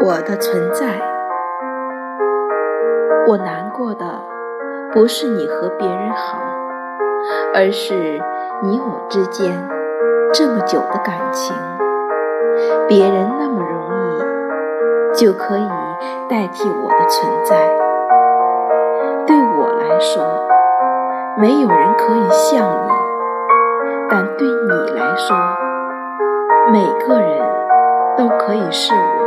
我的存在。我难过的不是你和别人好而是你我之间这么久的感情。别人那么容易就可以代替我的存在。对我来说没有人可以像你但对你来说每个人都可以是我。